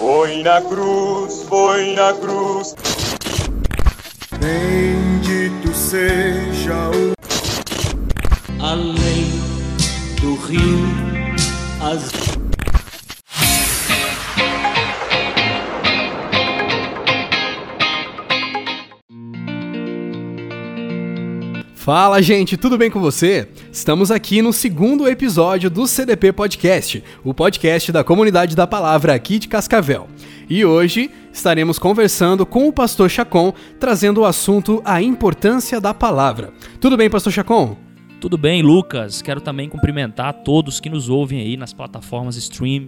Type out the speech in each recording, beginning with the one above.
Foi na cruz, foi na cruz. Bendito seja o. Além do rio, as Fala, gente, tudo bem com você? Estamos aqui no segundo episódio do CDP Podcast, o podcast da comunidade da palavra aqui de Cascavel. E hoje estaremos conversando com o pastor Chacon, trazendo o assunto a importância da palavra. Tudo bem, pastor Chacon? Tudo bem, Lucas? Quero também cumprimentar todos que nos ouvem aí nas plataformas stream.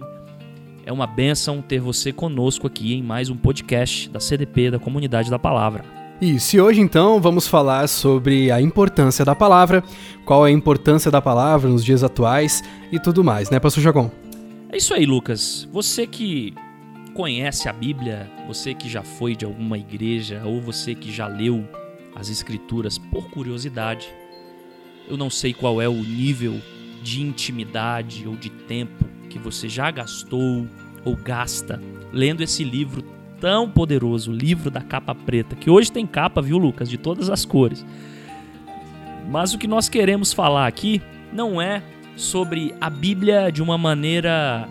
É uma benção ter você conosco aqui em mais um podcast da CDP, da Comunidade da Palavra. E hoje então vamos falar sobre a importância da palavra, qual é a importância da palavra nos dias atuais e tudo mais, né, pastor Jacon? É isso aí, Lucas. Você que conhece a Bíblia, você que já foi de alguma igreja ou você que já leu as Escrituras por curiosidade, eu não sei qual é o nível de intimidade ou de tempo que você já gastou ou gasta lendo esse livro tão poderoso, o livro da capa preta, que hoje tem capa, viu, Lucas, de todas as cores. Mas o que nós queremos falar aqui não é sobre a Bíblia de uma maneira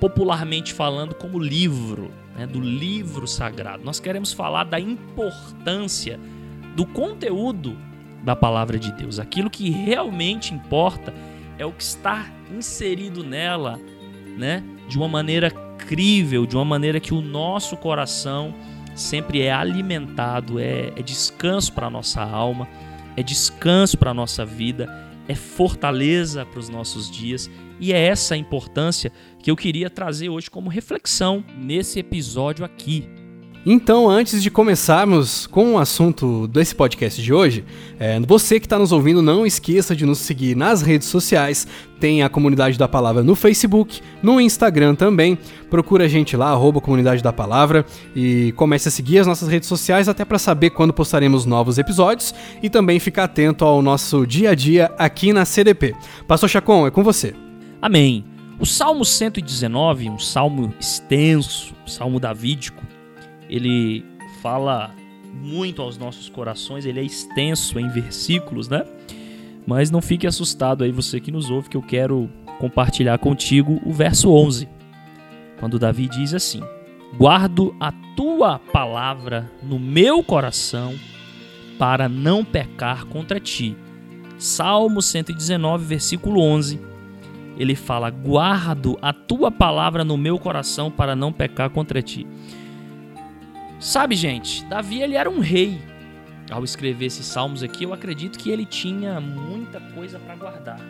popularmente falando como livro, né, do livro sagrado. Nós queremos falar da importância do conteúdo da palavra de Deus. Aquilo que realmente importa é o que está inserido nela, né, de uma maneira incrível, de uma maneira que o nosso coração sempre é alimentado, é, é descanso para a nossa alma, é descanso para a nossa vida, é fortaleza para os nossos dias. E é essa importância que eu queria trazer hoje como reflexão nesse episódio aqui. Então, antes de começarmos com o assunto desse podcast de hoje, é, você que está nos ouvindo, não esqueça de nos seguir nas redes sociais. Tem a Comunidade da Palavra no Facebook, no Instagram também. Procura a gente lá, arroba Comunidade da Palavra, e comece a seguir as nossas redes sociais até para saber quando postaremos novos episódios e também ficar atento ao nosso dia a dia aqui na CDP. Pastor Chacon, é com você. Amém. O Salmo 119, um salmo extenso, salmo davídico, ele fala muito aos nossos corações, ele é extenso em versículos, né? Mas não fique assustado aí você que nos ouve que eu quero compartilhar contigo o verso 11. Quando Davi diz assim: Guardo a tua palavra no meu coração para não pecar contra ti. Salmo 119, versículo 11. Ele fala: Guardo a tua palavra no meu coração para não pecar contra ti. Sabe, gente, Davi ele era um rei. Ao escrever esses salmos aqui, eu acredito que ele tinha muita coisa para guardar.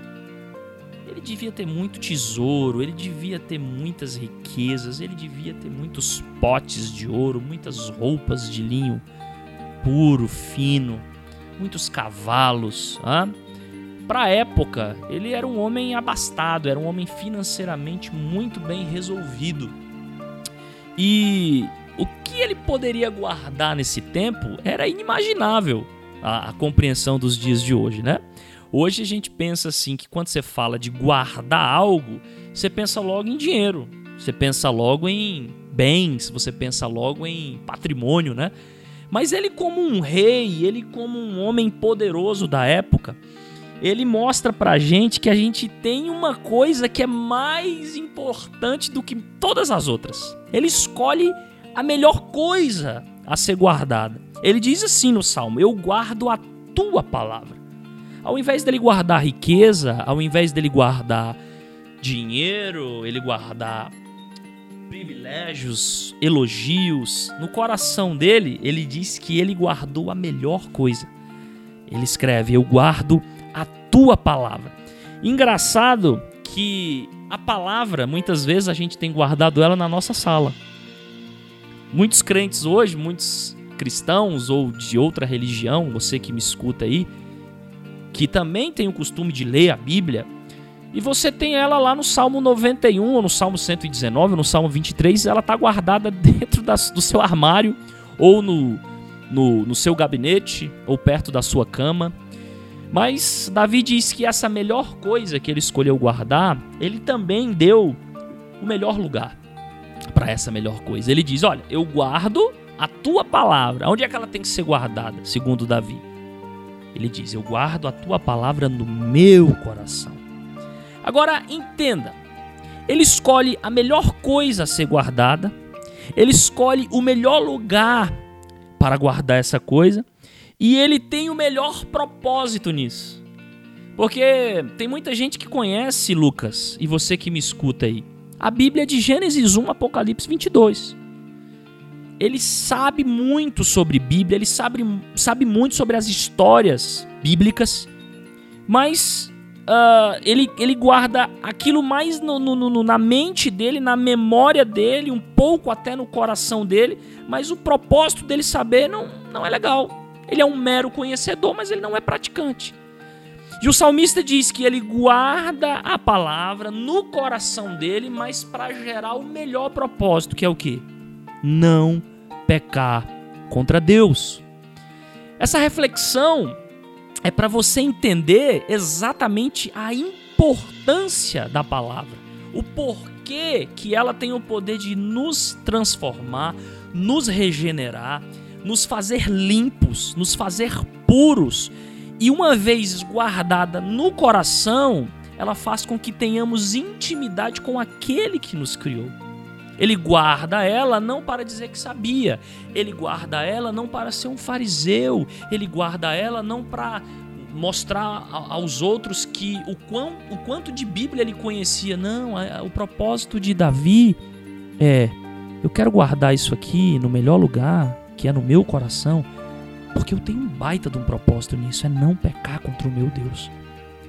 Ele devia ter muito tesouro, ele devia ter muitas riquezas, ele devia ter muitos potes de ouro, muitas roupas de linho puro, fino, muitos cavalos. Para a época, ele era um homem abastado, era um homem financeiramente muito bem resolvido. E o que ele poderia guardar nesse tempo era inimaginável a, a, compreensão dos dias de hoje, né? Hoje a gente pensa assim que quando você fala de guardar algo, você pensa logo em dinheiro, você pensa logo em bens, você pensa logo em patrimônio, né? Mas ele como um rei, ele como um homem poderoso da época, ele mostra pra gente que a gente tem uma coisa que é mais importante do que todas as outras. Ele escolhe a melhor coisa a ser guardada. Ele diz assim no salmo: Eu guardo a tua palavra. Ao invés dele guardar riqueza, ao invés dele guardar dinheiro, ele guardar privilégios, elogios, no coração dele, ele diz que ele guardou a melhor coisa. Ele escreve: Eu guardo a tua palavra. Engraçado que a palavra, muitas vezes a gente tem guardado ela na nossa sala. Muitos crentes hoje, muitos cristãos ou de outra religião, você que me escuta aí, que também tem o costume de ler a Bíblia, e você tem ela lá no Salmo 91, ou no Salmo 119, ou no Salmo 23, ela está guardada dentro das, do seu armário, ou no, no, no seu gabinete, ou perto da sua cama. Mas Davi diz que essa melhor coisa que ele escolheu guardar, ele também deu o melhor lugar. Para essa melhor coisa. Ele diz: Olha, eu guardo a tua palavra. Onde é que ela tem que ser guardada, segundo Davi? Ele diz: Eu guardo a tua palavra no meu coração. Agora, entenda: ele escolhe a melhor coisa a ser guardada, ele escolhe o melhor lugar para guardar essa coisa, e ele tem o melhor propósito nisso. Porque tem muita gente que conhece Lucas, e você que me escuta aí, a Bíblia de Gênesis 1, Apocalipse 22. Ele sabe muito sobre Bíblia, ele sabe, sabe muito sobre as histórias bíblicas, mas uh, ele, ele guarda aquilo mais no, no, no, na mente dele, na memória dele, um pouco até no coração dele, mas o propósito dele saber não, não é legal. Ele é um mero conhecedor, mas ele não é praticante. E o salmista diz que ele guarda a palavra no coração dele, mas para gerar o melhor propósito, que é o que? Não pecar contra Deus. Essa reflexão é para você entender exatamente a importância da palavra, o porquê que ela tem o poder de nos transformar, nos regenerar, nos fazer limpos, nos fazer puros e uma vez guardada no coração, ela faz com que tenhamos intimidade com aquele que nos criou. Ele guarda ela não para dizer que sabia, ele guarda ela não para ser um fariseu, ele guarda ela não para mostrar aos outros que o, quão, o quanto de Bíblia ele conhecia. Não, o propósito de Davi é: eu quero guardar isso aqui no melhor lugar, que é no meu coração, porque eu tenho um baita de um propósito nisso, é não pecar contra o meu Deus.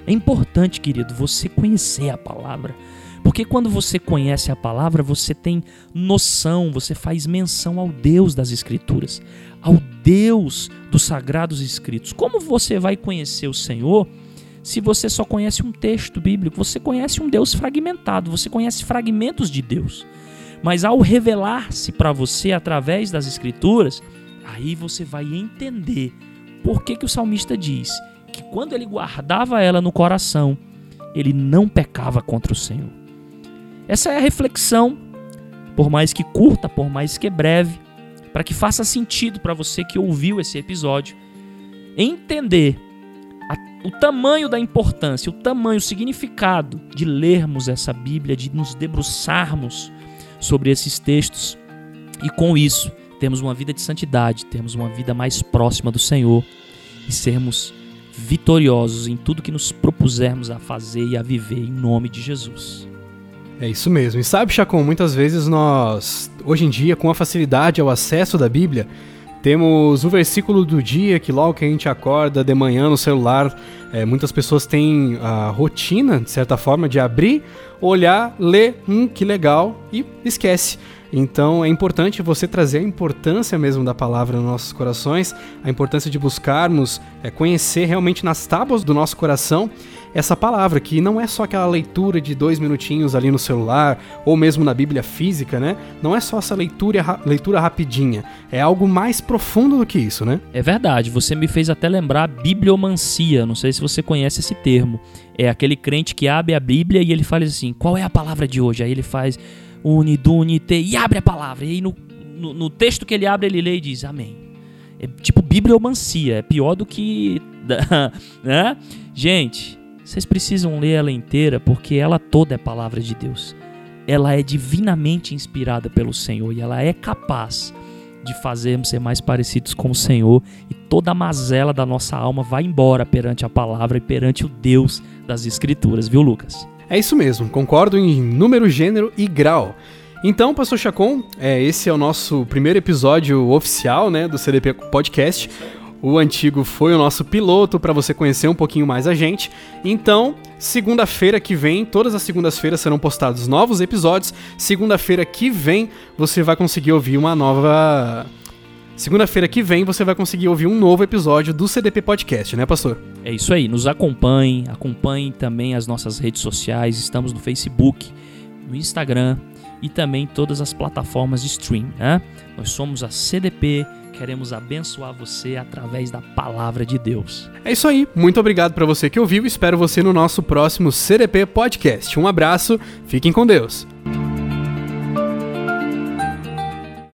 É importante, querido, você conhecer a palavra. Porque quando você conhece a palavra, você tem noção, você faz menção ao Deus das Escrituras, ao Deus dos sagrados escritos. Como você vai conhecer o Senhor se você só conhece um texto bíblico? Você conhece um Deus fragmentado, você conhece fragmentos de Deus. Mas ao revelar-se para você através das Escrituras, Aí você vai entender por que, que o salmista diz que quando ele guardava ela no coração, ele não pecava contra o Senhor. Essa é a reflexão, por mais que curta, por mais que breve, para que faça sentido para você que ouviu esse episódio, entender a, o tamanho da importância, o tamanho, o significado de lermos essa Bíblia, de nos debruçarmos sobre esses textos e com isso termos uma vida de santidade, termos uma vida mais próxima do Senhor e sermos vitoriosos em tudo que nos propusermos a fazer e a viver em nome de Jesus. É isso mesmo. E sabe, Chacon, muitas vezes nós, hoje em dia, com a facilidade ao acesso da Bíblia, temos o versículo do dia que logo que a gente acorda de manhã no celular, é, muitas pessoas têm a rotina, de certa forma, de abrir, olhar, ler, hum, que legal, e esquece. Então é importante você trazer a importância mesmo da palavra nos nossos corações, a importância de buscarmos é, conhecer realmente nas tábuas do nosso coração essa palavra, que não é só aquela leitura de dois minutinhos ali no celular, ou mesmo na Bíblia física, né? Não é só essa leitura, leitura rapidinha, é algo mais profundo do que isso, né? É verdade, você me fez até lembrar bibliomancia, não sei se você conhece esse termo. É aquele crente que abre a Bíblia e ele fala assim: qual é a palavra de hoje? Aí ele faz unidunite e abre a palavra. E aí no, no, no texto que ele abre, ele lê e diz amém. É tipo bibliomancia, é pior do que. né? Gente, vocês precisam ler ela inteira porque ela toda é palavra de Deus. Ela é divinamente inspirada pelo Senhor e ela é capaz de fazermos ser mais parecidos com o Senhor e toda a mazela da nossa alma vai embora perante a palavra e perante o Deus das Escrituras, viu, Lucas? É isso mesmo, concordo em número, gênero e grau. Então, Pastor Chacon, é, esse é o nosso primeiro episódio oficial né, do CDP Podcast. O antigo foi o nosso piloto para você conhecer um pouquinho mais a gente. Então, segunda-feira que vem, todas as segundas-feiras serão postados novos episódios. Segunda-feira que vem você vai conseguir ouvir uma nova. Segunda-feira que vem você vai conseguir ouvir um novo episódio do CDP Podcast, né, pastor? É isso aí, nos acompanhem, acompanhem também as nossas redes sociais, estamos no Facebook, no Instagram e também todas as plataformas de stream, né? Nós somos a CDP queremos abençoar você através da palavra de Deus. É isso aí. Muito obrigado para você que ouviu. Espero você no nosso próximo CDP Podcast. Um abraço. Fiquem com Deus.